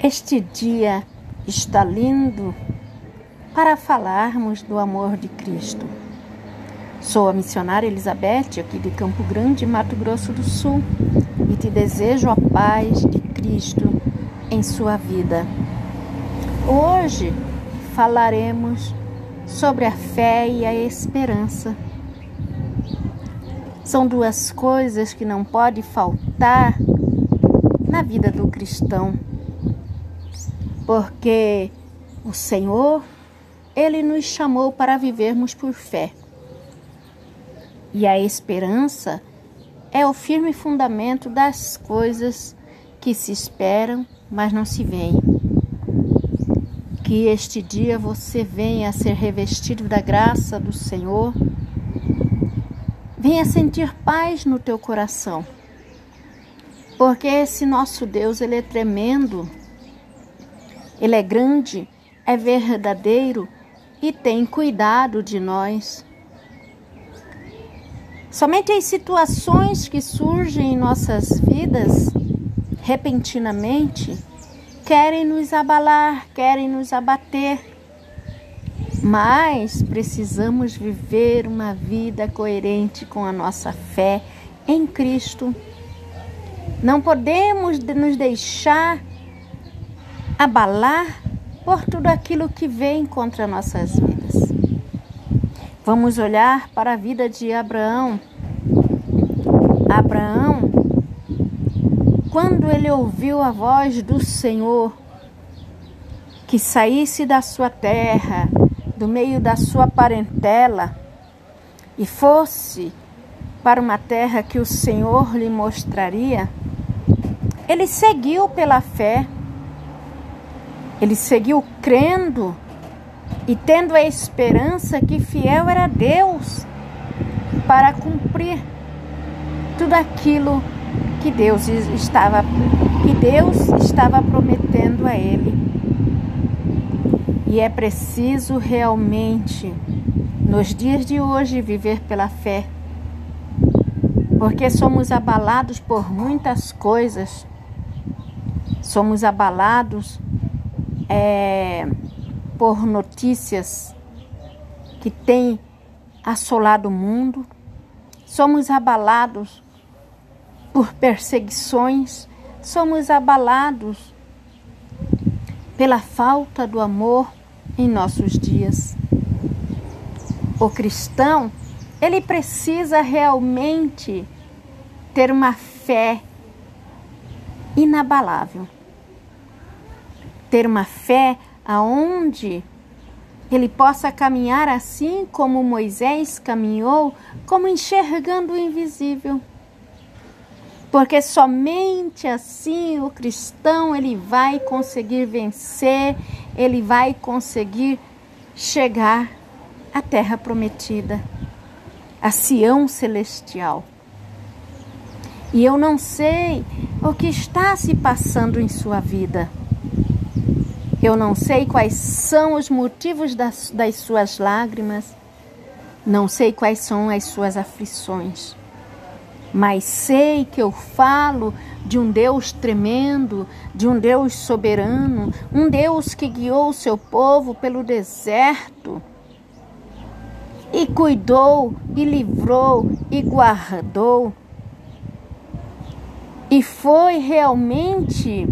Este dia está lindo para falarmos do amor de Cristo. Sou a missionária Elizabeth, aqui de Campo Grande, Mato Grosso do Sul, e te desejo a paz de Cristo em sua vida. Hoje falaremos sobre a fé e a esperança. São duas coisas que não pode faltar na vida do cristão. Porque o Senhor, ele nos chamou para vivermos por fé. E a esperança é o firme fundamento das coisas que se esperam, mas não se veem. Que este dia você venha a ser revestido da graça do Senhor, venha sentir paz no teu coração. Porque esse nosso Deus, ele é tremendo. Ele é grande, é verdadeiro e tem cuidado de nós. Somente as situações que surgem em nossas vidas repentinamente querem nos abalar, querem nos abater. Mas precisamos viver uma vida coerente com a nossa fé em Cristo. Não podemos nos deixar abalar por tudo aquilo que vem contra nossas vidas. Vamos olhar para a vida de Abraão. Abraão, quando ele ouviu a voz do Senhor, que saísse da sua terra, do meio da sua parentela, e fosse para uma terra que o Senhor lhe mostraria, ele seguiu pela fé, ele seguiu crendo e tendo a esperança que fiel era Deus para cumprir tudo aquilo que Deus estava que Deus estava prometendo a ele. E é preciso realmente nos dias de hoje viver pela fé. Porque somos abalados por muitas coisas. Somos abalados é, por notícias que têm assolado o mundo, somos abalados por perseguições, somos abalados pela falta do amor em nossos dias. O cristão, ele precisa realmente ter uma fé inabalável. Ter uma fé aonde ele possa caminhar assim como Moisés caminhou, como enxergando o invisível. Porque somente assim o cristão ele vai conseguir vencer, ele vai conseguir chegar à terra prometida, a Sião celestial. E eu não sei o que está se passando em sua vida. Eu não sei quais são os motivos das, das suas lágrimas, não sei quais são as suas aflições, mas sei que eu falo de um Deus tremendo, de um Deus soberano, um Deus que guiou o seu povo pelo deserto e cuidou, e livrou, e guardou. E foi realmente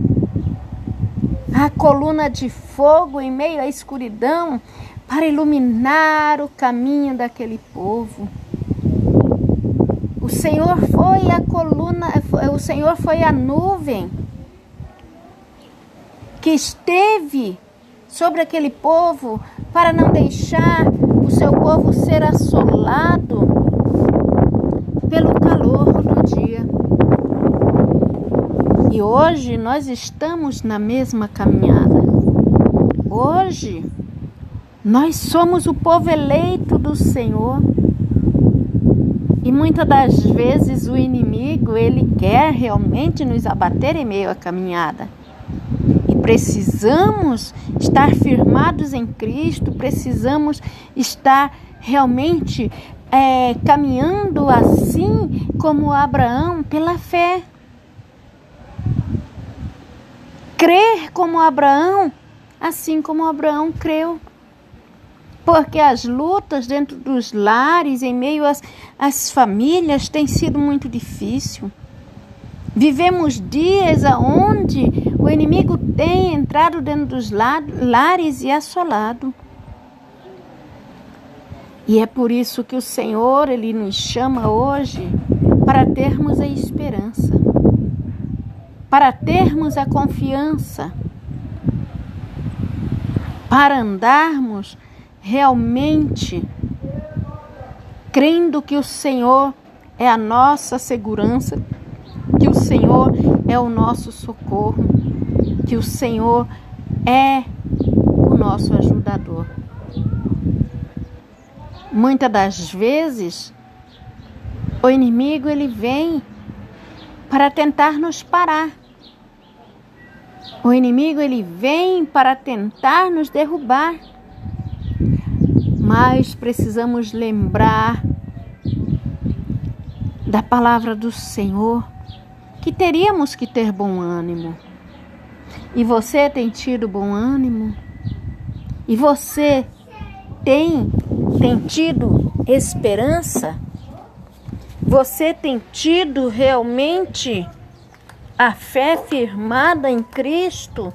a coluna de fogo em meio à escuridão para iluminar o caminho daquele povo. O Senhor foi a coluna, o Senhor foi a nuvem que esteve sobre aquele povo para não deixar o seu povo ser assolado pelo calor. E hoje nós estamos na mesma caminhada. Hoje nós somos o povo eleito do Senhor. E muitas das vezes o inimigo, ele quer realmente nos abater em meio à caminhada. E precisamos estar firmados em Cristo, precisamos estar realmente é, caminhando assim como Abraão pela fé. Crer como Abraão, assim como Abraão creu. Porque as lutas dentro dos lares, em meio às, às famílias, têm sido muito difícil. Vivemos dias onde o inimigo tem entrado dentro dos lares e assolado. E é por isso que o Senhor, Ele nos chama hoje para termos a esperança, para termos a confiança, para andarmos realmente crendo que o Senhor é a nossa segurança, que o Senhor é o nosso socorro, que o Senhor é o nosso ajudador. Muitas das vezes, o inimigo ele vem para tentar nos parar. O inimigo ele vem para tentar nos derrubar. Mas precisamos lembrar da palavra do Senhor que teríamos que ter bom ânimo. E você tem tido bom ânimo? E você tem tem tido esperança? Você tem tido realmente a fé firmada em Cristo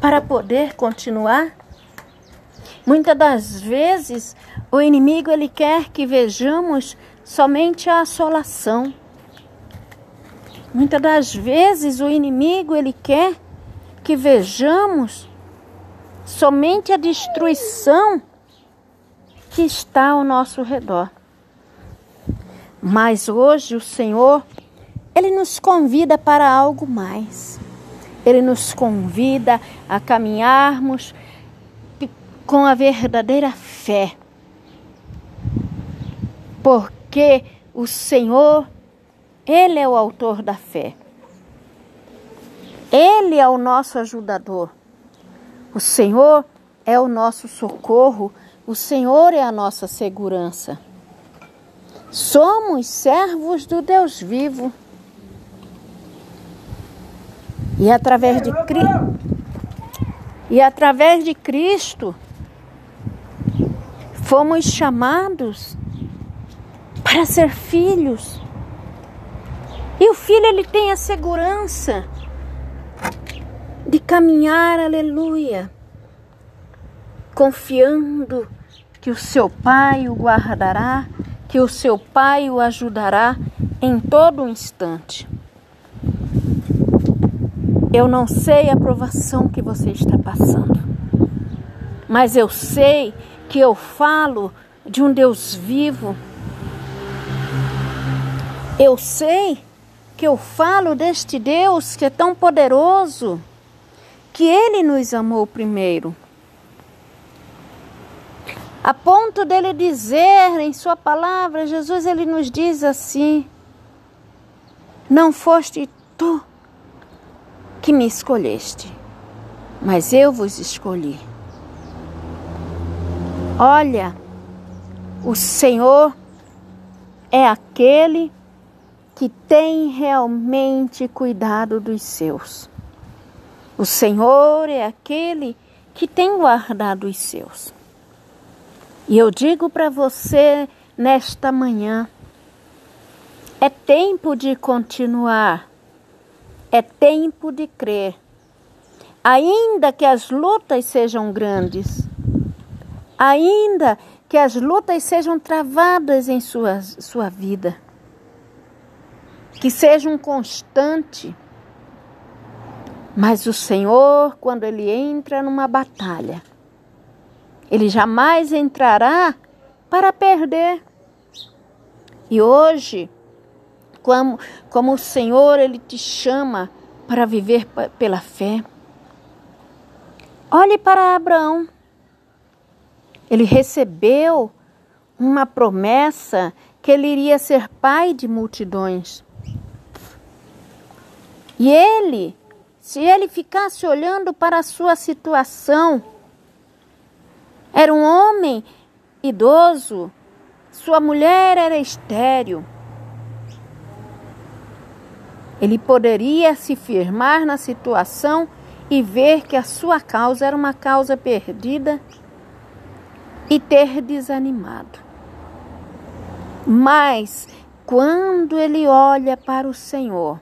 para poder continuar? Muitas das vezes o inimigo ele quer que vejamos somente a assolação. Muitas das vezes o inimigo ele quer que vejamos somente a destruição que está ao nosso redor. Mas hoje o Senhor, ele nos convida para algo mais. Ele nos convida a caminharmos com a verdadeira fé. Porque o Senhor, ele é o autor da fé. Ele é o nosso ajudador. O Senhor é o nosso socorro o Senhor é a nossa segurança. Somos servos do Deus vivo. E através de Cristo, e através de Cristo, fomos chamados para ser filhos. E o filho ele tem a segurança de caminhar, aleluia, confiando que o seu pai o guardará, que o seu pai o ajudará em todo instante. Eu não sei a provação que você está passando, mas eu sei que eu falo de um Deus vivo. Eu sei que eu falo deste Deus que é tão poderoso, que ele nos amou primeiro a ponto dele dizer em sua palavra, Jesus ele nos diz assim: Não foste tu que me escolheste, mas eu vos escolhi. Olha, o Senhor é aquele que tem realmente cuidado dos seus. O Senhor é aquele que tem guardado os seus. E eu digo para você nesta manhã: é tempo de continuar, é tempo de crer. Ainda que as lutas sejam grandes, ainda que as lutas sejam travadas em sua, sua vida, que sejam constantes, mas o Senhor, quando Ele entra numa batalha, ele jamais entrará para perder. E hoje, como, como o Senhor ele te chama para viver pela fé. Olhe para Abraão. Ele recebeu uma promessa que ele iria ser pai de multidões. E ele, se ele ficasse olhando para a sua situação, era um homem idoso, sua mulher era estéril. Ele poderia se firmar na situação e ver que a sua causa era uma causa perdida e ter desanimado. Mas quando ele olha para o Senhor,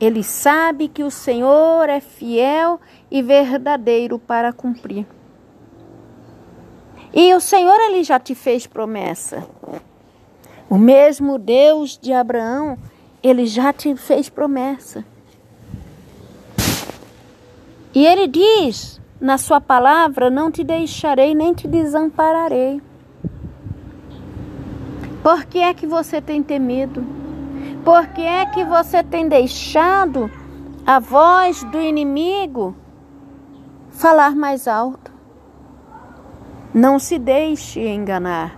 ele sabe que o Senhor é fiel e verdadeiro para cumprir. E o Senhor ele já te fez promessa. O mesmo Deus de Abraão, ele já te fez promessa. E ele diz na sua palavra: Não te deixarei nem te desampararei. Por que é que você tem temido? Por que é que você tem deixado a voz do inimigo falar mais alto? Não se deixe enganar.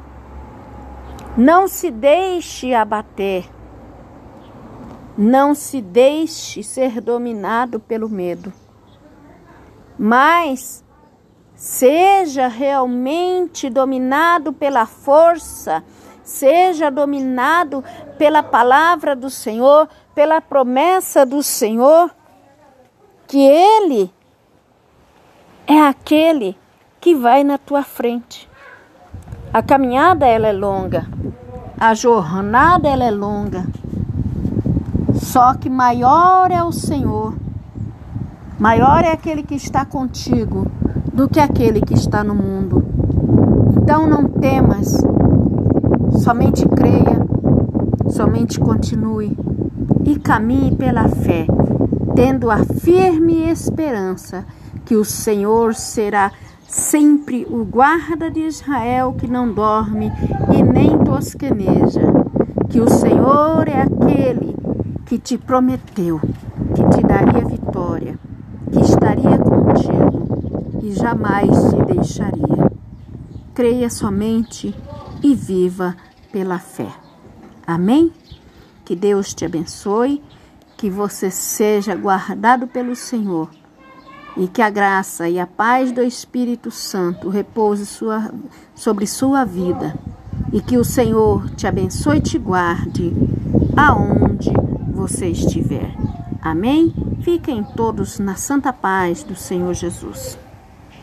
Não se deixe abater. Não se deixe ser dominado pelo medo. Mas seja realmente dominado pela força, seja dominado pela palavra do Senhor, pela promessa do Senhor, que Ele é aquele que vai na tua frente. A caminhada ela é longa, a jornada ela é longa. Só que maior é o Senhor, maior é aquele que está contigo do que aquele que está no mundo. Então não temas, somente creia, somente continue. E caminhe pela fé, tendo a firme esperança que o Senhor será sempre o guarda de Israel que não dorme e nem tosqueneja, que o Senhor é aquele que te prometeu que te daria vitória, que estaria contigo e jamais te deixaria. Creia somente e viva pela fé. Amém? Que Deus te abençoe, que você seja guardado pelo Senhor e que a graça e a paz do Espírito Santo repouse sua, sobre sua vida e que o Senhor te abençoe e te guarde aonde você estiver. Amém? Fiquem todos na santa paz do Senhor Jesus.